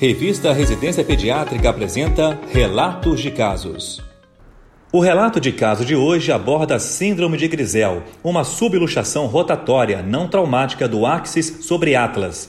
Revista Residência Pediátrica apresenta Relatos de Casos. O relato de caso de hoje aborda a Síndrome de Grisel, uma subluxação rotatória não traumática do axis sobre atlas.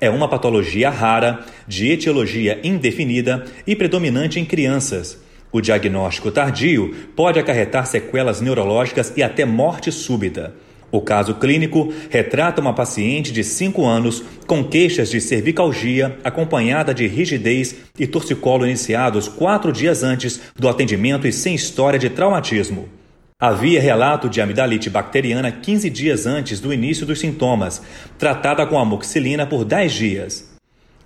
É uma patologia rara, de etiologia indefinida e predominante em crianças. O diagnóstico tardio pode acarretar sequelas neurológicas e até morte súbita. O caso clínico retrata uma paciente de 5 anos com queixas de cervicalgia acompanhada de rigidez e torcicolo iniciados quatro dias antes do atendimento e sem história de traumatismo. Havia relato de amidalite bacteriana 15 dias antes do início dos sintomas, tratada com amoxicilina por 10 dias.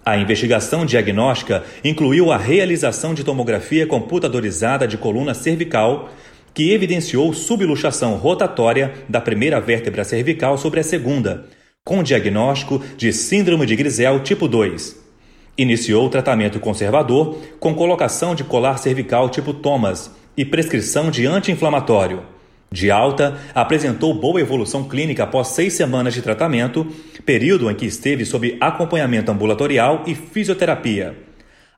A investigação diagnóstica incluiu a realização de tomografia computadorizada de coluna cervical, que evidenciou subluxação rotatória da primeira vértebra cervical sobre a segunda, com diagnóstico de síndrome de Grisel tipo 2. Iniciou tratamento conservador com colocação de colar cervical tipo Thomas e prescrição de anti-inflamatório. De alta, apresentou boa evolução clínica após seis semanas de tratamento, período em que esteve sob acompanhamento ambulatorial e fisioterapia.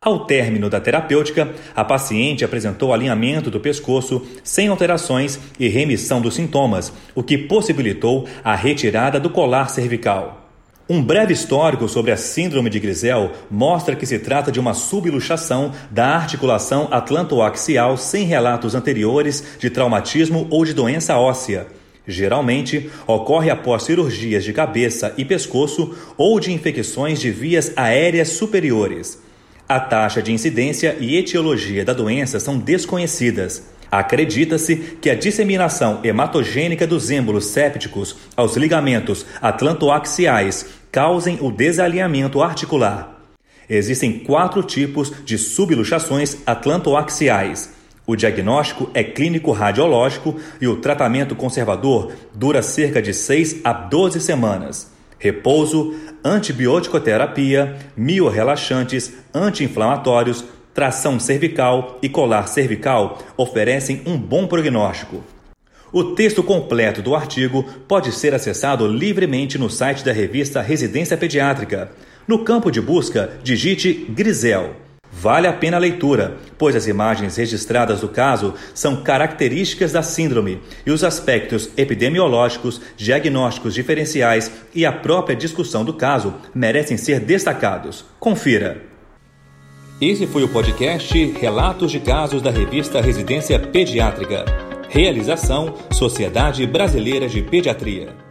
Ao término da terapêutica, a paciente apresentou alinhamento do pescoço sem alterações e remissão dos sintomas, o que possibilitou a retirada do colar cervical. Um breve histórico sobre a síndrome de Grisel mostra que se trata de uma subluxação da articulação atlantoaxial sem relatos anteriores de traumatismo ou de doença óssea. Geralmente, ocorre após cirurgias de cabeça e pescoço ou de infecções de vias aéreas superiores. A taxa de incidência e etiologia da doença são desconhecidas. Acredita-se que a disseminação hematogênica dos êmbolos sépticos aos ligamentos atlantoaxiais causem o desalinhamento articular. Existem quatro tipos de subluxações atlantoaxiais. O diagnóstico é clínico radiológico e o tratamento conservador dura cerca de 6 a 12 semanas. Repouso, antibioticoterapia, miorrelaxantes, anti-inflamatórios, tração cervical e colar cervical oferecem um bom prognóstico. O texto completo do artigo pode ser acessado livremente no site da revista Residência Pediátrica. No campo de busca, digite Grisel. Vale a pena a leitura, pois as imagens registradas do caso são características da síndrome e os aspectos epidemiológicos, diagnósticos diferenciais e a própria discussão do caso merecem ser destacados. Confira. Esse foi o podcast Relatos de Casos da revista Residência Pediátrica. Realização Sociedade Brasileira de Pediatria.